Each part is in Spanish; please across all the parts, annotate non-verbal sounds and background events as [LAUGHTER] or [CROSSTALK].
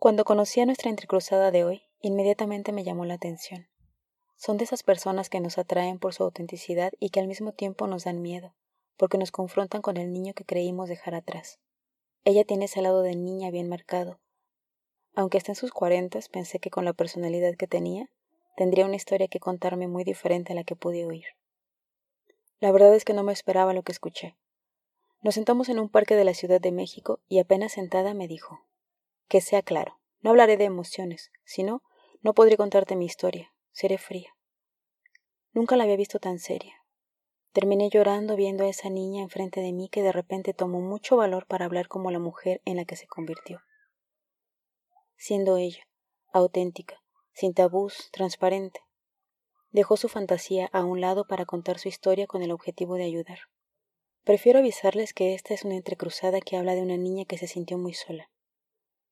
Cuando conocí a nuestra entrecruzada de hoy, inmediatamente me llamó la atención. Son de esas personas que nos atraen por su autenticidad y que al mismo tiempo nos dan miedo, porque nos confrontan con el niño que creímos dejar atrás. Ella tiene ese lado de niña bien marcado. Aunque esté en sus cuarentas, pensé que con la personalidad que tenía, tendría una historia que contarme muy diferente a la que pude oír. La verdad es que no me esperaba lo que escuché. Nos sentamos en un parque de la Ciudad de México y apenas sentada me dijo, que sea claro, no hablaré de emociones, sino no podré contarte mi historia, seré fría. Nunca la había visto tan seria. Terminé llorando viendo a esa niña enfrente de mí que de repente tomó mucho valor para hablar como la mujer en la que se convirtió. Siendo ella, auténtica, sin tabús, transparente. Dejó su fantasía a un lado para contar su historia con el objetivo de ayudar. Prefiero avisarles que esta es una entrecruzada que habla de una niña que se sintió muy sola,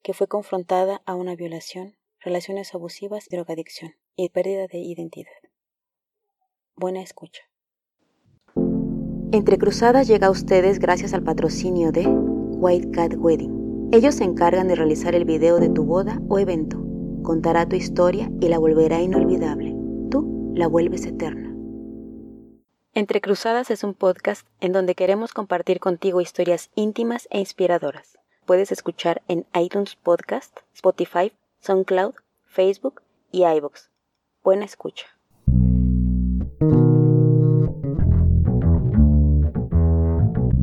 que fue confrontada a una violación, relaciones abusivas, drogadicción y pérdida de identidad. Buena escucha. Entre Cruzadas llega a ustedes gracias al patrocinio de White Cat Wedding. Ellos se encargan de realizar el video de tu boda o evento. Contará tu historia y la volverá inolvidable. Tú la vuelves eterna. Entre Cruzadas es un podcast en donde queremos compartir contigo historias íntimas e inspiradoras. Puedes escuchar en iTunes Podcast, Spotify, SoundCloud, Facebook y iVoox. Buena escucha.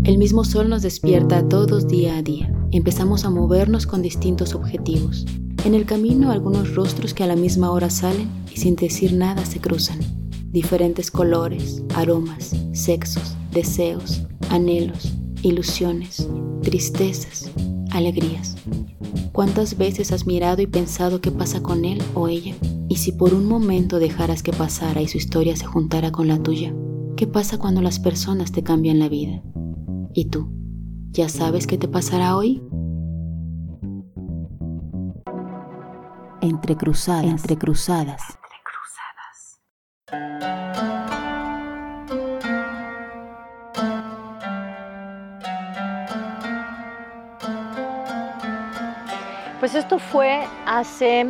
El mismo sol nos despierta todos día a día. Empezamos a movernos con distintos objetivos. En el camino algunos rostros que a la misma hora salen y sin decir nada se cruzan. Diferentes colores, aromas, sexos, deseos, anhelos, ilusiones, tristezas, alegrías. ¿Cuántas veces has mirado y pensado qué pasa con él o ella? Y si por un momento dejaras que pasara y su historia se juntara con la tuya, ¿qué pasa cuando las personas te cambian la vida? ¿Y tú? ¿Ya sabes qué te pasará hoy? Entre cruzadas, entre cruzadas. Pues esto fue hace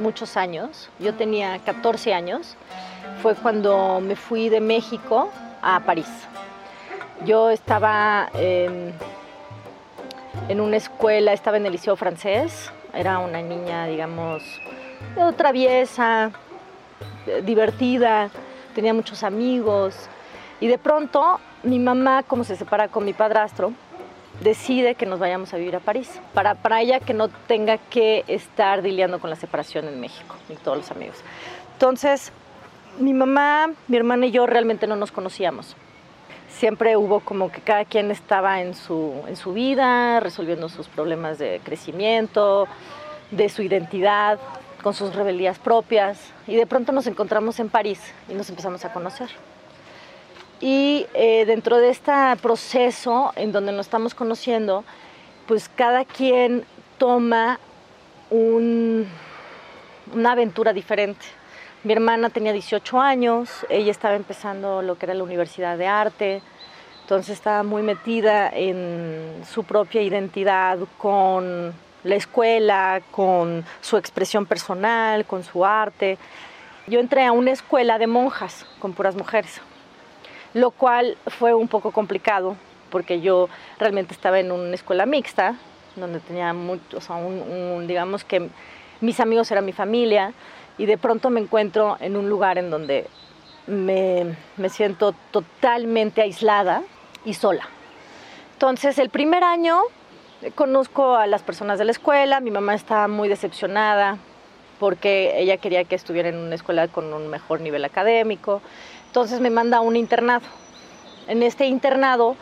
muchos años, yo tenía 14 años, fue cuando me fui de México a París. Yo estaba en una escuela, estaba en el liceo francés, era una niña, digamos, traviesa, divertida, tenía muchos amigos. Y de pronto mi mamá, como se separa con mi padrastro, decide que nos vayamos a vivir a París, para, para ella que no tenga que estar lidiando con la separación en México y todos los amigos. Entonces, mi mamá, mi hermana y yo realmente no nos conocíamos. Siempre hubo como que cada quien estaba en su, en su vida, resolviendo sus problemas de crecimiento, de su identidad, con sus rebeldías propias. Y de pronto nos encontramos en París y nos empezamos a conocer. Y eh, dentro de este proceso en donde nos estamos conociendo, pues cada quien toma una aventura diferente. Mi hermana tenía 18 años, ella estaba empezando lo que era la Universidad de Arte, entonces estaba muy metida en su propia identidad con la escuela, con su expresión personal, con su arte. Yo entré a una escuela de monjas con puras mujeres lo cual fue un poco complicado porque yo realmente estaba en una escuela mixta, donde tenía muchos, o digamos que mis amigos eran mi familia, y de pronto me encuentro en un lugar en donde me, me siento totalmente aislada y sola. Entonces, el primer año conozco a las personas de la escuela, mi mamá estaba muy decepcionada porque ella quería que estuviera en una escuela con un mejor nivel académico. Entonces me manda a un internado. En este internado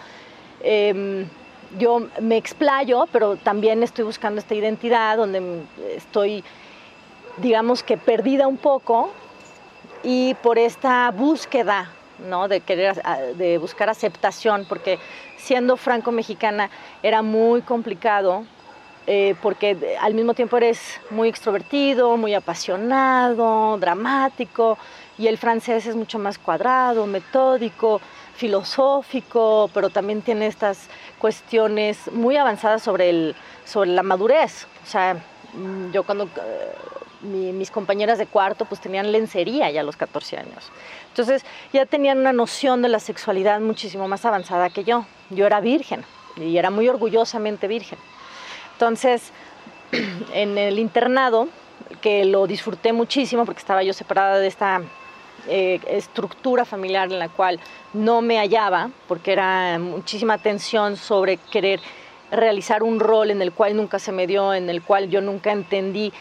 em, yo me explayo, pero también estoy buscando esta identidad donde estoy, digamos que perdida un poco y por esta búsqueda ¿no? de, querer, de buscar aceptación, porque siendo franco-mexicana era muy complicado eh, porque al mismo tiempo eres muy extrovertido, muy apasionado, dramático, y el francés es mucho más cuadrado, metódico, filosófico, pero también tiene estas cuestiones muy avanzadas sobre, el, sobre la madurez. O sea, mm, yo cuando eh, mis compañeras de cuarto pues tenían lencería ya a los 14 años. Entonces ya tenían una noción de la sexualidad muchísimo más avanzada que yo. Yo era virgen y era muy orgullosamente virgen. Entonces, [CLEARS THROAT] en el internado, que lo disfruté muchísimo porque estaba yo separada de esta eh, estructura familiar en la cual no me hallaba, porque era muchísima tensión sobre querer realizar un rol en el cual nunca se me dio, en el cual yo nunca entendí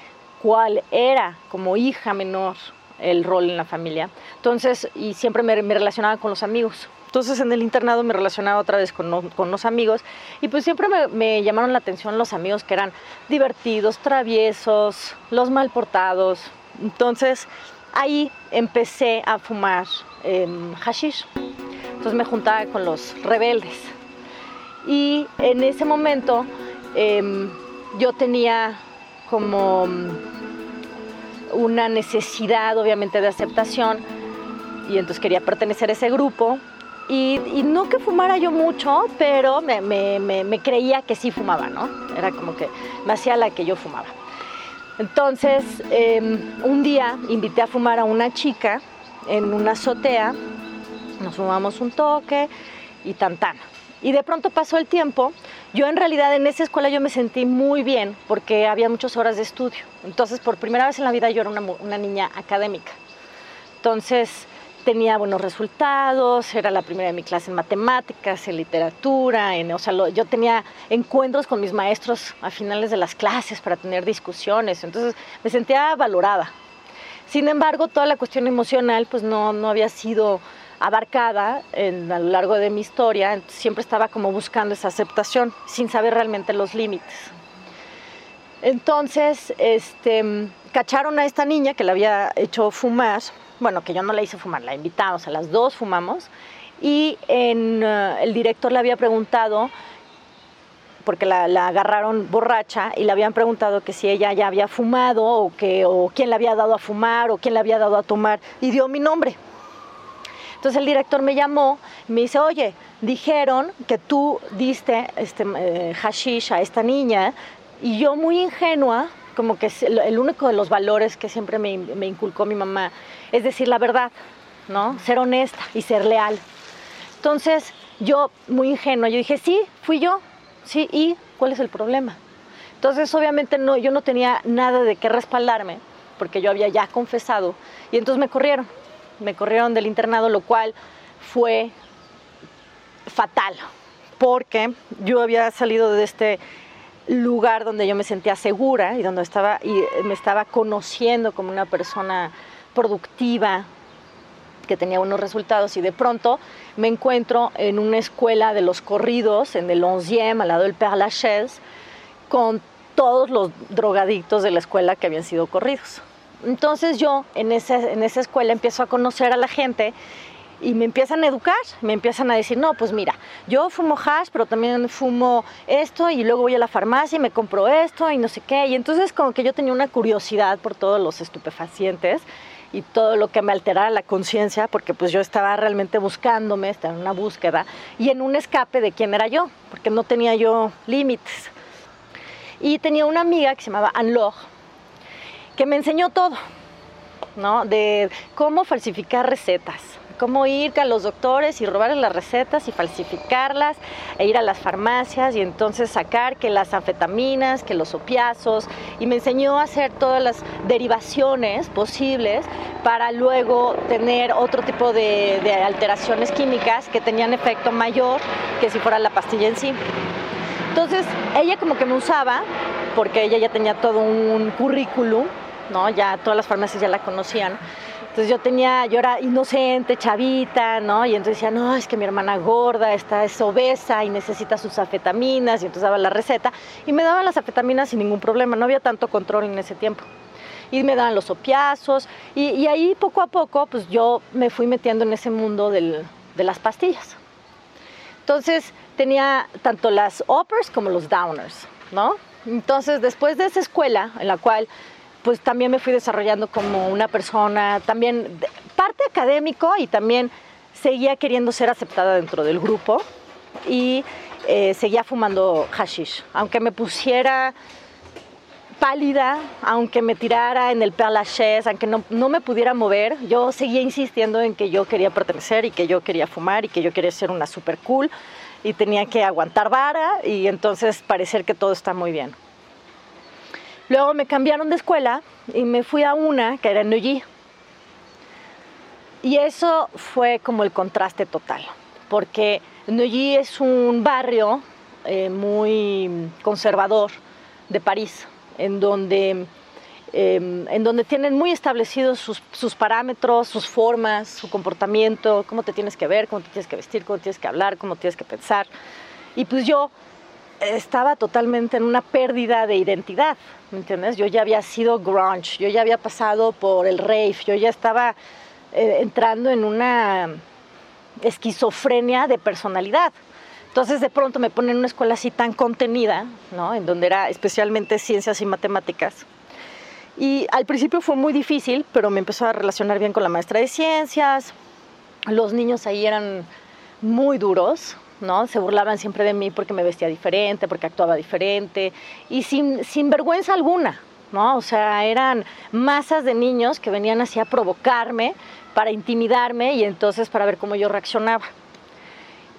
cuál era como hija menor el rol en la familia. Entonces, y siempre me, relacionaba con los amigos. Entonces en el internado me relacionaba otra vez con, con los amigos y pues siempre me, me, llamaron la atención los amigos que eran divertidos, traviesos, los mal portados. Entonces ahí empecé a fumar em, hashish. Entonces me juntaba con los rebeldes. Y en ese momento em, yo tenía como una necesidad obviamente de aceptación y entonces quería pertenecer a ese grupo. Y, no que fumara yo mucho, pero me, me, creía que sí fumaba, ¿no? Era como que me hacía la que yo fumaba. Entonces, em, un día invité a fumar a una chica en una azotea, nos fumamos un toque y tan tan. Y de pronto pasó el tiempo, yo en realidad en esa escuela yo me sentí muy bien porque había muchas horas de estudio. Entonces, por primera vez en la vida yo era una niña académica. Entonces, tenía buenos resultados, era la primera de mi clase en matemáticas, en literatura, en, o sea, yo tenía encuentros con mis maestros a finales de las clases para tener discusiones, entonces me sentía valorada. Sin embargo, toda la cuestión emocional pues no, no había sido abarcada en, a lo largo de mi historia, siempre estaba como buscando esa aceptación sin saber realmente los límites. Entonces, este, cacharon a esta niña que la había hecho fumar bueno, que yo no la hice fumar, la invitamos, a las dos fumamos, y eh, el director le había preguntado, porque la, agarraron borracha, y le habían preguntado que si ella ya había fumado, o, que, o quién le había dado a fumar, o quién le había dado a tomar, y dio mi nombre. Entonces el director me llamó, me dice, oye, dijeron que tú diste este, eh, hashish a esta niña, y yo muy ingenua, como que el único de los valores que siempre me, inculcó mi mamá es decir la verdad, ¿no? Ser honesta y ser leal. Entonces, yo, muy ingenuo, yo dije, sí, fui yo, sí, ¿y cuál es el problema? Entonces, obviamente, no, yo no tenía nada de qué respaldarme, porque yo había ya confesado, y entonces me corrieron, me corrieron del internado, lo cual fue fatal, porque yo había salido de este lugar donde yo me sentía segura y donde estaba y me estaba conociendo como una persona productiva que tenía unos resultados y de pronto me encuentro en una escuela de los corridos en el 11e al lado del Père Lachaise con todos los drogadictos de la escuela que habían sido corridos. Entonces yo en esa, en esa escuela empiezo a conocer a la gente y me empiezan a educar, me empiezan a decir, no, pues mira, yo fumo hash, pero también fumo esto y luego voy a la farmacia y me compro esto y no sé qué. Y entonces como que yo tenía una curiosidad por todos los estupefacientes y todo lo que me alterara la conciencia, porque pues yo estaba realmente buscándome, estaba en una búsqueda y en un escape de quién era yo, porque no tenía yo límites. Y tenía una amiga que se llamaba Anne que me enseñó todo, ¿no? De cómo falsificar recetas, cómo ir a los doctores y robarles las recetas y falsificarlas, e ir a las farmacias y entonces sacar que las anfetaminas, que los opiazos, y me enseñó a hacer todas las derivaciones posibles para luego tener otro tipo de, de alteraciones químicas que tenían efecto mayor que si fuera la pastilla en sí. Entonces ella como que me usaba, porque ella ya tenía todo un currículum, ¿no? ya todas las farmacias ya la conocían. Entonces yo tenía, yo era inocente, chavita, ¿no? Y entonces decía, no, es que mi hermana gorda, está, es obesa y necesita sus afetaminas, y entonces daba la receta. Y me daban las afetaminas sin ningún problema, no había tanto control en ese tiempo. Y me daban los opiazos, y, ahí poco a poco, pues yo me fui metiendo en ese mundo de las pastillas. Entonces tenía tanto las uppers como los downers, ¿no? Entonces después de esa escuela en la cual pues también me fui desarrollando como una persona, también parte académico y también seguía queriendo ser aceptada dentro del grupo y eh, seguía fumando hashish. Aunque me pusiera pálida, aunque me tirara en el Père Lachaise, aunque no, no, me pudiera mover, yo seguía insistiendo en que yo quería pertenecer y que yo quería fumar y que yo quería ser una super cool y tenía que aguantar vara y entonces parecer que todo está muy bien. Luego me cambiaron de escuela y me fui a una que era en Neuilly. Y eso fue como el contraste total, porque Neuilly es un barrio eh, muy conservador de París, en donde, em, en donde tienen muy establecidos sus, sus, parámetros, sus formas, su comportamiento, cómo te tienes que ver, cómo te tienes que vestir, cómo tienes que hablar, cómo tienes que pensar. Y pues yo estaba totalmente en una pérdida de identidad, ¿me entiendes? Yo ya había sido grunge, yo ya había pasado por el rave, yo ya estaba eh, entrando en una esquizofrenia de personalidad. Entonces de pronto me ponen en una escuela así tan contenida, ¿no? En donde era especialmente ciencias y matemáticas. Y al principio fue muy difícil, pero me empezó a relacionar bien con la maestra de ciencias. Los niños ahí eran muy duros, ¿no? Se burlaban siempre de mí porque me vestía diferente, porque actuaba diferente y sin, sin vergüenza alguna, ¿no? O sea, eran masas de niños que venían así a provocarme para intimidarme y entonces para ver cómo yo reaccionaba.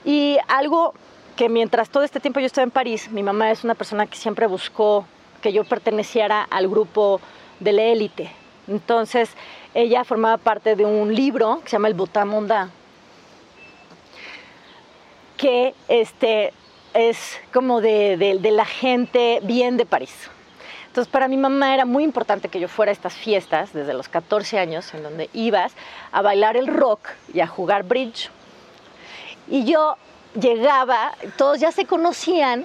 Y algo que mientras todo este tiempo yo estuve en París, mi mamá es una persona que siempre buscó que yo perteneciera al grupo de la élite. Entonces, ella formaba parte de un libro que se llama El Botamonda, que este, es como de, de, de la gente bien de París. Entonces, para mi mamá era muy importante que yo fuera a estas fiestas desde los 14 años, en donde ibas a bailar el rock y a jugar bridge. Y yo llegaba, todos ya se conocían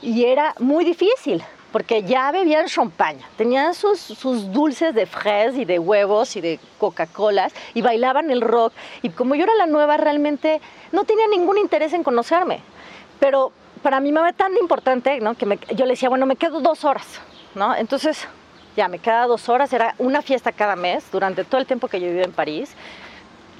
y era muy difícil porque ya bebían champaña, tenían sus, dulces de fres y de huevos y de Coca-Colas y bailaban el rock. Y como yo era la nueva, realmente no tenía ningún interés en conocerme. Pero para mi mamá tan importante, ¿no? Que me, yo le decía, bueno, me quedo dos horas, ¿no? Entonces, ya me quedaba dos horas, era una fiesta cada mes durante todo el tiempo que yo vivía en París.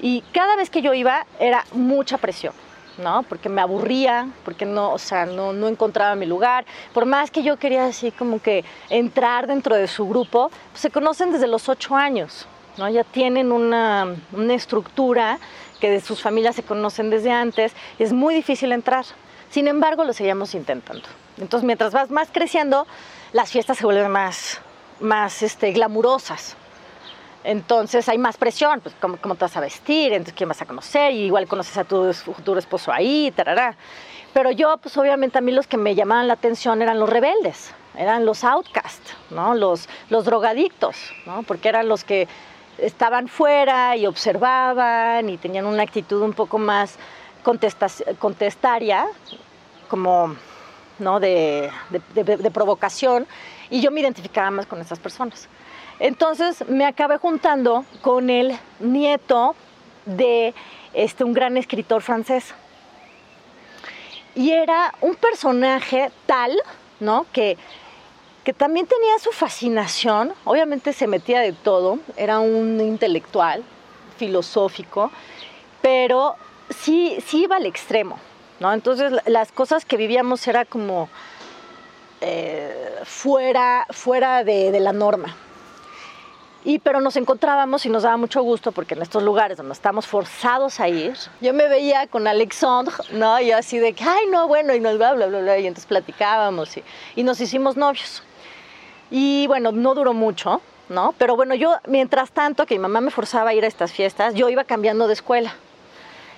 Y cada vez que yo iba era mucha presión. ¿No? Porque me aburría, porque no, o sea, no, no, encontraba mi lugar. Por más que yo quería así como que entrar dentro de su grupo, pues se conocen desde los ocho años, ¿no? Ya tienen una, una estructura que de sus familias se conocen desde antes, es muy difícil entrar. Sin embargo, lo seguíamos intentando. Entonces, mientras vas más creciendo, las fiestas se vuelven más, más este, glamurosas, entonces hay más presión, pues ¿cómo, te vas a vestir, entonces quién vas a conocer, y igual conoces a tu futuro esposo ahí, tarará. Pero yo, pues obviamente a mí los que me llamaban la atención eran los rebeldes, eran los outcasts, ¿no? los, los drogadictos, ¿no? porque eran los que estaban fuera y observaban y tenían una actitud un poco más contestaria, como ¿no? de, de, de provocación, y yo me identificaba más con esas personas. Entonces me acabé juntando con el nieto de este, un gran escritor francés. Y era un personaje tal, ¿no? Que, que también tenía su fascinación, obviamente se metía de todo, era un intelectual, filosófico, pero sí, sí iba al extremo, ¿no? Entonces las cosas que vivíamos era como eh, fuera, fuera de, de la norma. Y, pero nos encontrábamos y nos daba mucho gusto porque en estos lugares donde estamos forzados a ir, yo me veía con Alexandre, ¿no? Y así de que, ay, no, bueno, y nos bla, bla, bla, bla, y entonces platicábamos y, y nos hicimos novios. Y bueno, no duró mucho, ¿no? Pero bueno, yo, mientras tanto que mi mamá me forzaba a ir a estas fiestas, yo iba cambiando de escuela.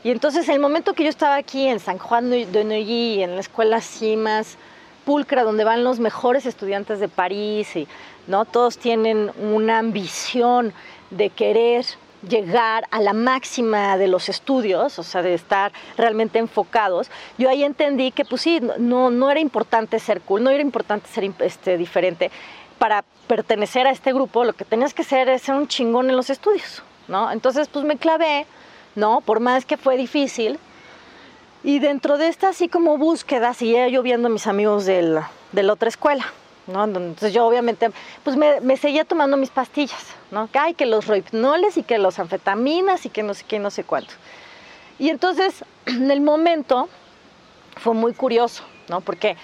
Y entonces, el momento que yo estaba aquí en San Juan de Neuilly, en la escuela más pulcra, donde van los mejores estudiantes de París y ¿no? Todos tienen una ambición de querer llegar a la máxima de los estudios, o sea, de estar realmente enfocados, yo ahí entendí que pues sí, no, no era importante ser cool, no era importante ser este, diferente. Para pertenecer a este grupo, lo que tenías que ser es ser un chingón en los estudios, ¿no? Entonces, pues me clavé, ¿no? Por más que fue difícil. Y dentro de esta así como búsqueda, seguía yo viendo a mis amigos del, de la otra escuela, ¿no? Entonces yo obviamente pues me, seguía tomando mis pastillas, ¿no? Que hay que los roipnoles y que los anfetaminas y que no sé qué, no sé cuánto. Y entonces [CLEARS THROAT] en el momento fue muy curioso, ¿no? Porque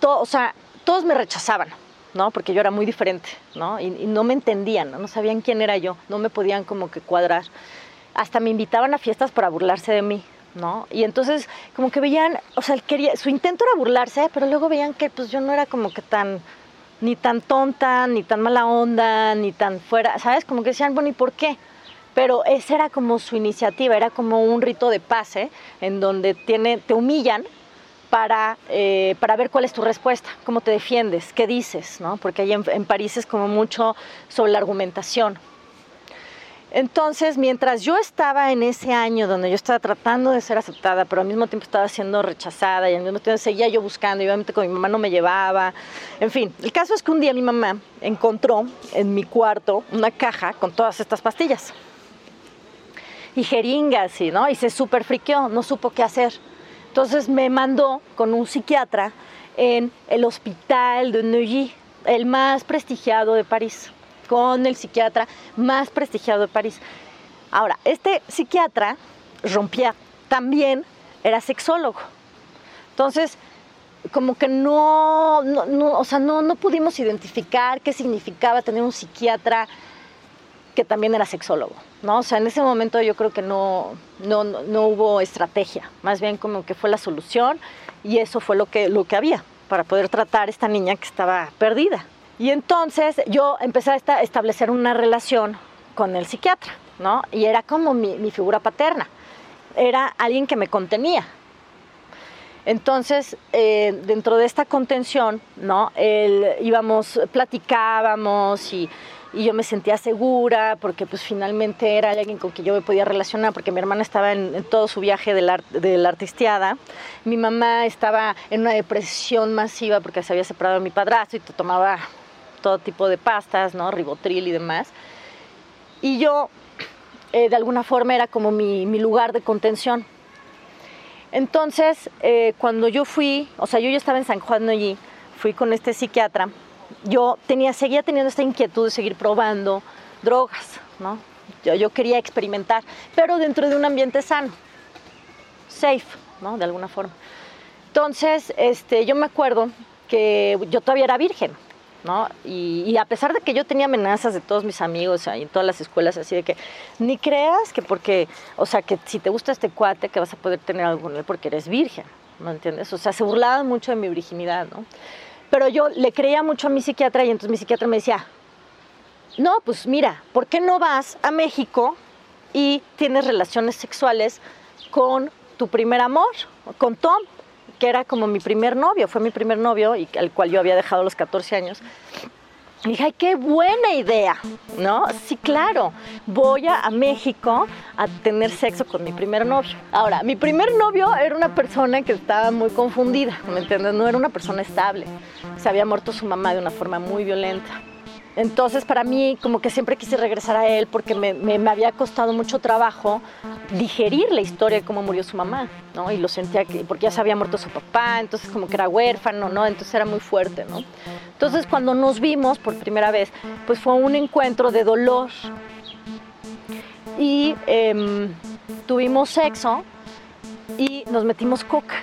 to, o sea, todos me rechazaban, ¿no? Porque yo era muy diferente, ¿no? Y, no me entendían, ¿no? sabían quién era yo, no me podían como que cuadrar. Hasta me invitaban a fiestas para burlarse de mí, ¿no? Y entonces como que veían, o sea, quería, su intento era burlarse, pero luego veían que pues yo no era como que tan, ni tan tonta, ni tan mala onda, ni tan fuera, ¿sabes? Como que decían, bueno, ¿y por qué? Pero esa era como su iniciativa, era como un rito de pase en donde tiene, te humillan para, eh, para ver cuál es tu respuesta, cómo te defiendes, qué dices, ¿no? Porque ahí en, París es como mucho sobre la argumentación. Entonces, mientras yo estaba en ese año donde yo estaba tratando de ser aceptada, pero al mismo tiempo estaba siendo rechazada y al mismo tiempo seguía yo buscando y obviamente con mi mamá no me llevaba. En fin, el caso es que un día mi mamá encontró en mi cuarto una caja con todas estas pastillas y jeringas, y, ¿no? Y se súper friqueó, no supo qué hacer. Entonces me mandó con un psiquiatra en el hospital de Neuilly, el más prestigiado de París, con el psiquiatra más prestigiado de París. Ahora, este psiquiatra, Rompier, también era sexólogo. Entonces, como que no, o sea, no, no pudimos identificar qué significaba tener un psiquiatra que también era sexólogo, ¿no? O sea, en ese momento yo creo que no, no, no, hubo estrategia, más bien como que fue la solución y eso fue lo que, lo que había para poder tratar a esta niña que estaba perdida. Y entonces yo empecé a establecer una relación con el psiquiatra, ¿no? Y era como mi, mi figura paterna, era alguien que me contenía, entonces, eh, dentro de esta contención, ¿no? íbamos, platicábamos y y yo me sentía segura porque pues finalmente era alguien con quien yo me podía relacionar porque mi hermana estaba en, todo su viaje de la, de la, artisteada, mi mamá estaba en una depresión masiva porque se había separado de mi padrastro y tomaba todo tipo de pastas, ¿no? ribotril y demás. Y yo eh, de alguna forma era como mi, mi lugar de contención. Entonces, eh, cuando yo fui, o sea, yo ya estaba en San Juan de allí, fui con este psiquiatra yo tenía, seguía teniendo esta inquietud de seguir probando drogas, ¿no? Yo, yo quería experimentar, pero dentro de un ambiente sano, safe, ¿no? De alguna forma. Entonces, este, yo me acuerdo que yo todavía era virgen, ¿no? Y, a pesar de que yo tenía amenazas de todos mis amigos y en todas las escuelas, así de que ni creas que porque, o sea, que si te gusta este cuate, que vas a poder tener algo con él porque eres virgen, ¿no entiendes? O sea, se burlaban mucho de mi virginidad, ¿no? Pero yo le creía mucho a mi psiquiatra y entonces mi psiquiatra me decía, no, pues mira, ¿por qué no vas a México y tienes relaciones sexuales con tu primer amor, con Tom, que era como mi primer novio, fue mi primer novio y al cual yo había dejado los 14 años. Dije, ay, qué buena idea, ¿no? Sí, claro, voy a, México a tener sexo con mi primer novio. Ahora, mi primer novio era una persona que estaba muy confundida, ¿me entiendes? No era una persona estable. Se había muerto su mamá de una forma muy violenta. Entonces, para mí, como que siempre quise regresar a él porque me, había costado mucho trabajo digerir la historia de cómo murió su mamá, ¿no? Y lo sentía que, porque ya se había muerto su papá, entonces como que era huérfano, ¿no? Entonces era muy fuerte, ¿no? Entonces, cuando nos vimos por primera vez, pues fue un encuentro de dolor. Y em, tuvimos sexo y nos metimos coca.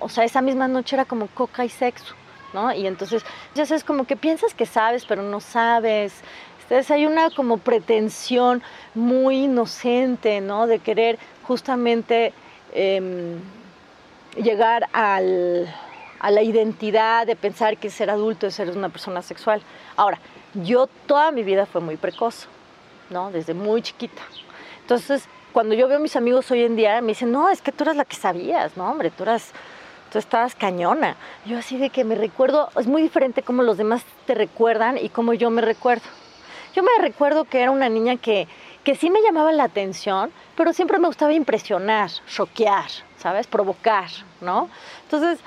O sea, esa misma noche era como coca y sexo. ¿No? Y entonces, ya sabes, como que piensas que sabes, pero no sabes. Entonces hay una como pretensión muy inocente, ¿no? De querer justamente em, llegar al, a la identidad de pensar que ser adulto es ser una persona sexual. Ahora, yo toda mi vida fue muy precoz, ¿no? Desde muy chiquita. Entonces, cuando yo veo a mis amigos hoy en día, me dicen, no, es que tú eras la que sabías, ¿no? Hombre, tú eras tú estabas cañona. Yo así de que me recuerdo, es muy diferente cómo los demás te recuerdan y cómo yo me recuerdo. Yo me recuerdo que era una niña que, que sí me llamaba la atención, pero siempre me gustaba impresionar, choquear, ¿sabes? Provocar, ¿no? Entonces,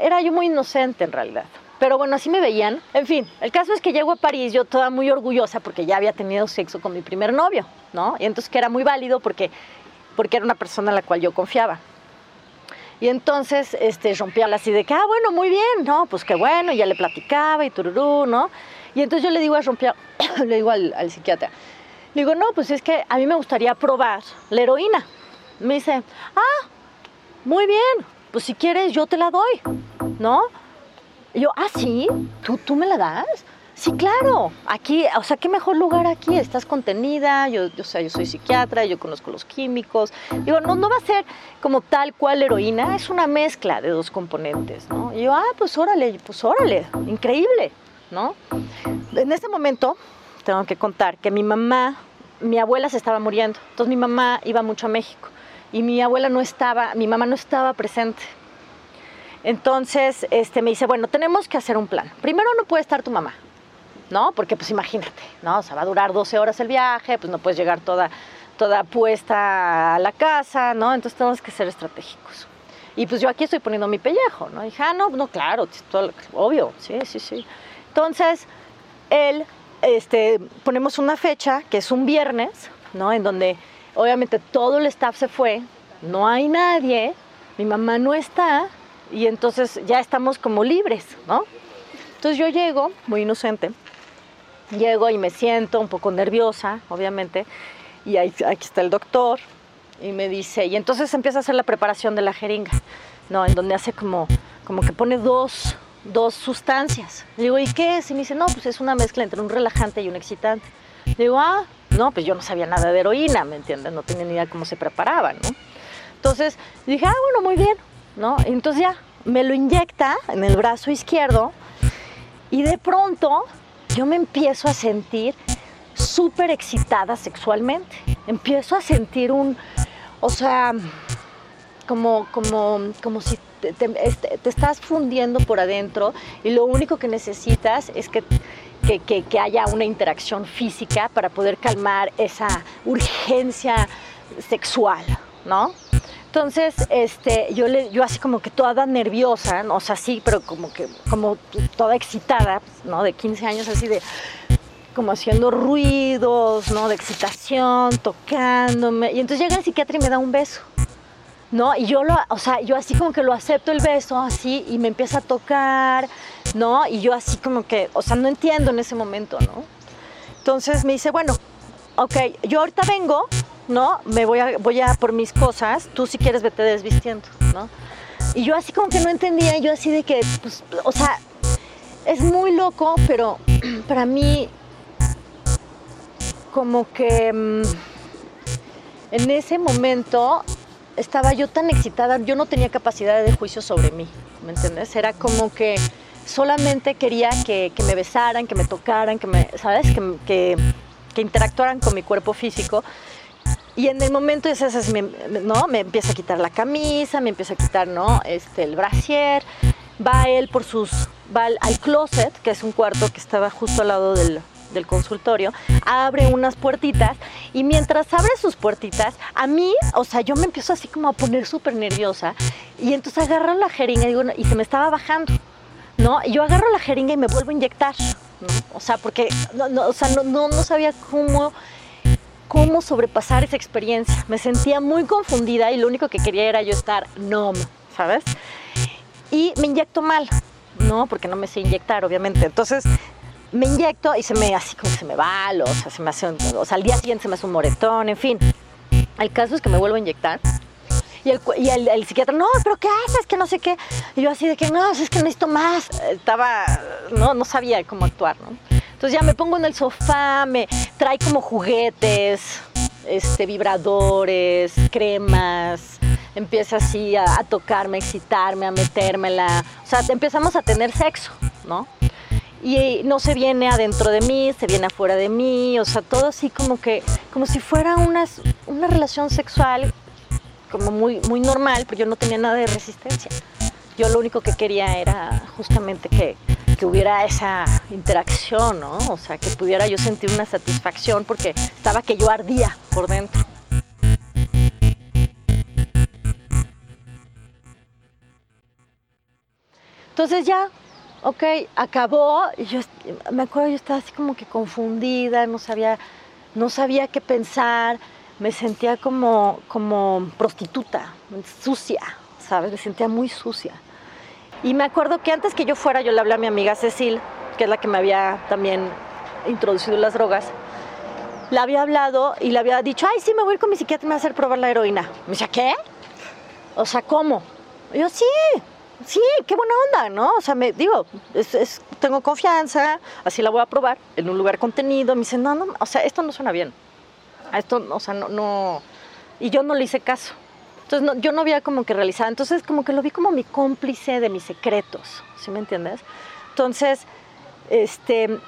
era yo muy inocente en realidad. Pero bueno, así me veían. En fin, el caso es que llego a París, yo toda muy orgullosa porque ya había tenido sexo con mi primer novio, ¿no? Y entonces que era muy válido porque, porque era una persona en la cual yo confiaba. Y entonces este, rompía así de que, ah, bueno, muy bien, ¿no? Pues qué bueno, ya le platicaba y tururú, ¿no? Y entonces yo le digo a Rompía, [CLEARS THROAT] le digo al, psiquiatra, le digo, no, pues es que a mí me gustaría probar la heroína. Me dice, ah, muy bien, pues si quieres yo te la doy, ¿no? Y yo, ah, sí, ¿Tú, tú me la das. Sí, claro, aquí, o sea, qué mejor lugar aquí, estás contenida, yo, yo, o sea, yo soy psiquiatra, yo conozco los químicos. Digo, no, no va a ser como tal cual heroína, es una mezcla de dos componentes, ¿no? Y yo, ah, pues órale, pues órale, increíble, ¿no? En ese momento, tengo que contar que mi mamá, mi abuela se estaba muriendo, entonces mi mamá iba mucho a México y mi abuela no estaba, mi mamá no estaba presente. Entonces, este, me dice, bueno, tenemos que hacer un plan. Primero no puede estar tu mamá, ¿no? Porque pues imagínate, ¿no? O va a durar 12 horas el viaje, pues no puedes llegar toda, toda puesta a la casa, ¿no? Entonces tenemos que ser estratégicos. Y pues yo aquí estoy poniendo mi pellejo, ¿no? Y dije, ah, no, no, claro, obvio, sí, sí, sí. Entonces, él, este, ponemos una fecha, que es un viernes, ¿no? En donde obviamente todo el staff se fue, no hay nadie, mi mamá no está, y entonces ya estamos como libres, ¿no? Entonces yo llego, muy inocente, llego y me siento un poco nerviosa, obviamente, y ahí, aquí está el doctor, y me dice, y entonces empieza a hacer la preparación de la jeringa, ¿no? En donde hace como, como que pone dos, dos sustancias. Le digo, ¿y qué es? Y me dice, no, pues es una mezcla entre un relajante y un excitante. Le digo, ah, no, pues yo no sabía nada de heroína, ¿me entiendes? No tenía ni idea cómo se preparaba, ¿no? Entonces dije, ah, bueno, muy bien, ¿no? Entonces ya me lo inyecta en el brazo izquierdo y de pronto yo me empiezo a sentir súper excitada sexualmente. Empiezo a sentir un, o sea, como, como, como si este, te, estás fundiendo por adentro y lo único que necesitas es que, que, que haya una interacción física para poder calmar esa urgencia sexual, ¿no? Entonces, este, yo, le, yo así como que toda nerviosa, ¿no? o sea, sí, pero como que, como toda excitada, ¿no? De 15 años, así de, como haciendo ruidos, ¿no? De excitación, tocándome. Y entonces llega el psiquiatra y me da un beso, ¿no? Y yo lo, o sea, yo así como que lo acepto el beso, así, y me empieza a tocar, ¿no? Y yo así como que, o sea, no entiendo en ese momento, ¿no? Entonces me dice, bueno, ok, yo ahorita vengo, ¿no? Me voy a, voy a por mis cosas, tú si quieres vete desvistiendo, ¿no? Y yo así como que no entendía, yo así de que, pues, o sea, es muy loco, pero [CLEARS THROAT] para mí como que mm, en ese momento estaba yo tan excitada, yo no tenía capacidad de juicio sobre mí, ¿me entiendes? Era como que solamente quería que, me besaran, que me tocaran, que me, ¿sabes? Que, que, que interactuaran con mi cuerpo físico y en el momento es ¿no? Me empieza a quitar la camisa, me empieza a quitar, ¿no? Este, el brasier. Va él por sus, va al, closet, que es un cuarto que estaba justo al lado del, del consultorio, abre unas puertitas y mientras abre sus puertitas, a mí, o sea, yo me empiezo así como a poner súper nerviosa y entonces agarro la jeringa y, digo, y se me estaba bajando, ¿no? Y yo agarro la jeringa y me vuelvo a inyectar, ¿no? O sea, porque, no, o sea, no, no, no sabía cómo cómo sobrepasar esa experiencia. Me sentía muy confundida y lo único que quería era yo estar numb, ¿sabes? Y me inyecto mal, ¿no? Porque no me sé inyectar, obviamente. Entonces me inyecto y se me, así como se me va, o sea, se me hace o sea, al día siguiente se me hace un moretón, en fin. El caso es que me vuelvo a inyectar. Y, el, y el, psiquiatra, no, pero ¿qué haces? Que no sé qué. Y yo así de que no, es que necesito más. Estaba, no, no sabía cómo actuar, ¿no? Entonces ya me pongo en el sofá, me trae como juguetes, este, vibradores, cremas, empieza así a, tocarme, a excitarme, a metérmela. O sea, empezamos a tener sexo, ¿no? Y no se viene adentro de mí, se viene afuera de mí, o sea, todo así como que, como si fuera una, una relación sexual como muy, muy normal, pero yo no tenía nada de resistencia. Yo lo único que quería era justamente que, que hubiera esa interacción, ¿no? O sea, que pudiera yo sentir una satisfacción porque estaba que yo ardía por dentro. Entonces ya, ok, acabó y yo me acuerdo yo estaba así como que confundida, no sabía, no sabía qué pensar, me sentía como, como prostituta, sucia, ¿sabes? Me sentía muy sucia. Y me acuerdo que antes que yo fuera, yo le hablé a mi amiga Cecil, que es la que me había también introducido las drogas. Le había hablado y le había dicho, ay, sí, me voy a ir con mi psiquiatra y me va a hacer probar la heroína. Me decía, ¿qué? O sea, ¿cómo? Yo, sí, sí, qué buena onda, ¿no? O sea, me digo, tengo confianza, así la voy a probar en un lugar contenido. Me dice, no, no, o sea, esto no suena bien. Esto, o sea, no, no. Y yo no le hice caso. Entonces, yo no había como que realizado. Entonces, como que lo vi como mi cómplice de mis secretos, ¿sí me entiendes? Entonces, este,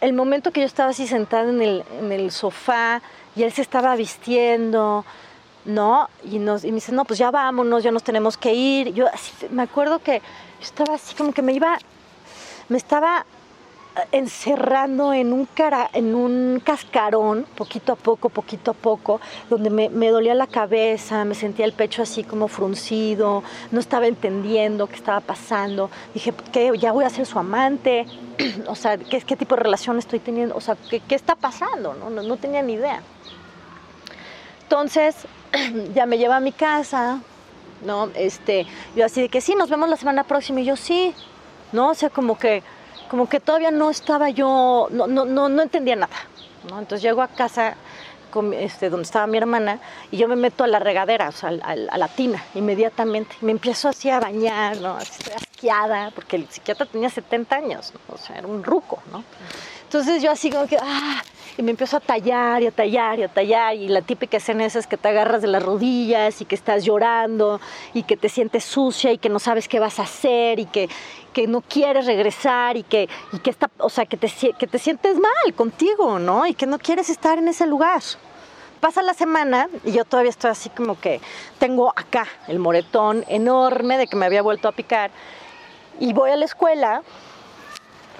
el momento que yo estaba así sentada en el, en el sofá y él se estaba vistiendo, ¿no? Y, nos, y me dice, no, pues ya vámonos, ya nos tenemos que ir. Yo me acuerdo que yo estaba así como que me iba, me estaba encerrando en un, cara, en un cascarón, poquito a poco, poquito a poco, donde me, dolía la cabeza, me sentía el pecho así como fruncido, no estaba entendiendo qué estaba pasando. Dije, ¿qué? Ya voy a ser su amante, [CLEARS THROAT] o sea, ¿qué, ¿qué, tipo de relación estoy teniendo? O sea, ¿qué, qué está pasando? No, no, no tenía ni idea. Entonces, [CLEARS THROAT] ya me lleva a mi casa, ¿no? Este, yo así de que sí, nos vemos la semana próxima, y yo sí, ¿no? O sea, como que, como que todavía no estaba yo, no, no, no, no entendía nada, ¿no? Entonces llego a casa este, donde estaba mi hermana y yo me meto a la regadera, o sea, a, a la tina, inmediatamente. Me empiezo así a bañar, ¿no? Estoy asqueada, porque el psiquiatra tenía 70 años, o sea, era un ruco, ¿no? Entonces yo así como que, ah, y me empiezo a tallar y a tallar y a tallar y la típica escena esa es que te agarras de las rodillas y que estás llorando y que te sientes sucia y que no sabes qué vas a hacer y que, que no quieres regresar y que, y que, está, o sea, que, te, que te sientes mal contigo, ¿no? Y que no quieres estar en ese lugar. Pasa la semana y yo todavía estoy así como que tengo acá el moretón enorme de que me había vuelto a picar y voy a la escuela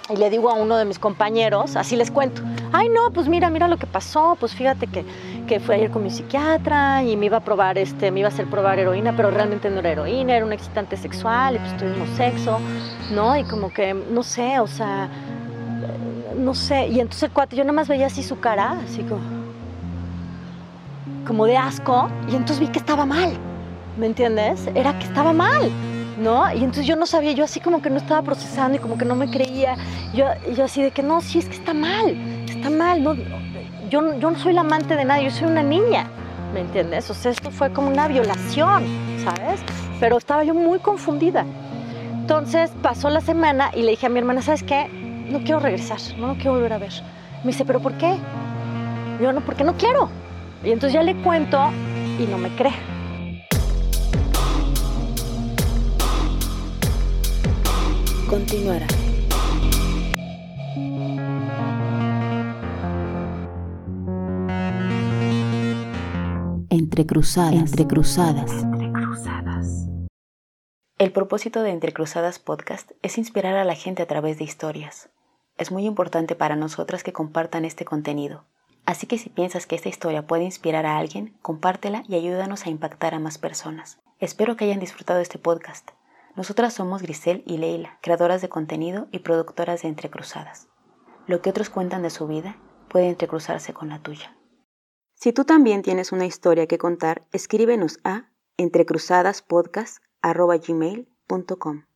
y le digo a uno de mis compañeros, así les cuento, ay no, pues mira, mira lo que pasó, pues fíjate que, que fui ayer con mi psiquiatra y me iba a probar, este, me iba a hacer probar heroína, pero realmente no era heroína, era un excitante sexual y pues tuvimos sexo, ¿no? Y como que, no sé, o sea, no sé, y entonces el cuate, yo nada más veía así su cara, así como, como de asco, y entonces vi que estaba mal, ¿me entiendes? Era que estaba mal. ¿No? Y entonces yo no sabía, yo así como que no estaba procesando y como que no me creía. Yo, así de que no, sí, es que está mal, está mal. No, yo, yo no soy la amante de nadie, yo soy una niña, ¿me entiendes? O sea, esto fue como una violación, ¿sabes? Pero estaba yo muy confundida. Entonces pasó la semana y le dije a mi hermana, ¿sabes qué? No quiero regresar, no lo quiero volver a ver. Me dice, ¿pero por qué? Yo no, porque no quiero. Y entonces ya le cuento y no me cree. Continuará. Entre cruzadas, entre cruzadas. Entre cruzadas. El propósito de Entre Cruzadas Podcast es inspirar a la gente a través de historias. Es muy importante para nosotras que compartan este contenido. Así que si piensas que esta historia puede inspirar a alguien, compártela y ayúdanos a impactar a más personas. Espero que hayan disfrutado este podcast. Nosotras somos Grisel y Leila, creadoras de contenido y productoras de Entrecruzadas. Lo que otros cuentan de su vida puede entrecruzarse con la tuya. Si tú también tienes una historia que contar, escríbenos a entrecruzadaspodcast.gmail.com.